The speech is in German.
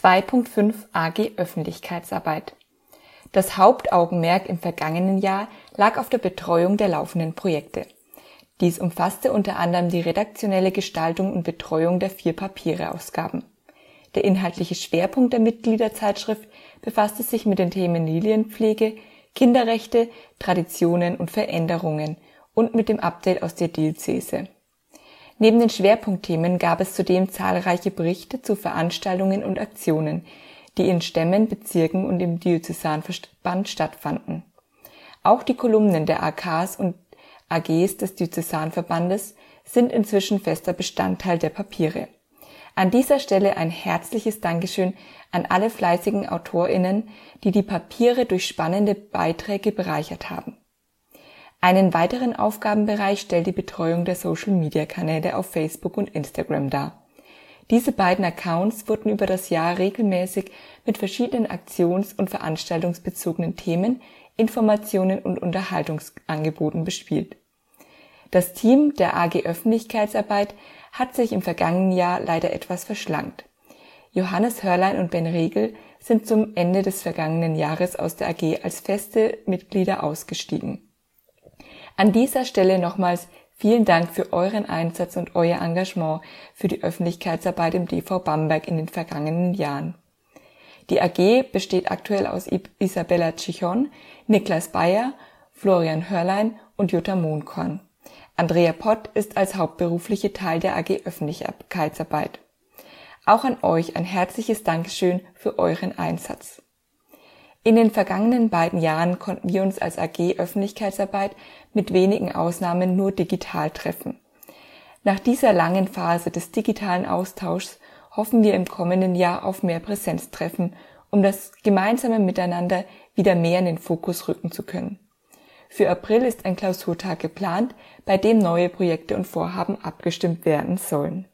2.5 AG Öffentlichkeitsarbeit Das Hauptaugenmerk im vergangenen Jahr lag auf der Betreuung der laufenden Projekte. Dies umfasste unter anderem die redaktionelle Gestaltung und Betreuung der vier Papiere-Ausgaben. Der inhaltliche Schwerpunkt der Mitgliederzeitschrift befasste sich mit den Themen Lilienpflege, Kinderrechte, Traditionen und Veränderungen und mit dem Update aus der Diözese. Neben den Schwerpunktthemen gab es zudem zahlreiche Berichte zu Veranstaltungen und Aktionen, die in Stämmen, Bezirken und im Diözesanverband stattfanden. Auch die Kolumnen der AKs und AGs des Diözesanverbandes sind inzwischen fester Bestandteil der Papiere. An dieser Stelle ein herzliches Dankeschön an alle fleißigen AutorInnen, die die Papiere durch spannende Beiträge bereichert haben. Einen weiteren Aufgabenbereich stellt die Betreuung der Social-Media-Kanäle auf Facebook und Instagram dar. Diese beiden Accounts wurden über das Jahr regelmäßig mit verschiedenen aktions- und veranstaltungsbezogenen Themen, Informationen und Unterhaltungsangeboten bespielt. Das Team der AG Öffentlichkeitsarbeit hat sich im vergangenen Jahr leider etwas verschlankt. Johannes Hörlein und Ben Regel sind zum Ende des vergangenen Jahres aus der AG als feste Mitglieder ausgestiegen. An dieser Stelle nochmals vielen Dank für euren Einsatz und euer Engagement für die Öffentlichkeitsarbeit im DV Bamberg in den vergangenen Jahren. Die AG besteht aktuell aus Isabella Chichon, Niklas Bayer, Florian Hörlein und Jutta Mohnkorn. Andrea Pott ist als hauptberufliche Teil der AG Öffentlichkeitsarbeit. Auch an euch ein herzliches Dankeschön für euren Einsatz. In den vergangenen beiden Jahren konnten wir uns als AG Öffentlichkeitsarbeit mit wenigen Ausnahmen nur digital treffen. Nach dieser langen Phase des digitalen Austauschs hoffen wir im kommenden Jahr auf mehr Präsenztreffen, um das gemeinsame Miteinander wieder mehr in den Fokus rücken zu können. Für April ist ein Klausurtag geplant, bei dem neue Projekte und Vorhaben abgestimmt werden sollen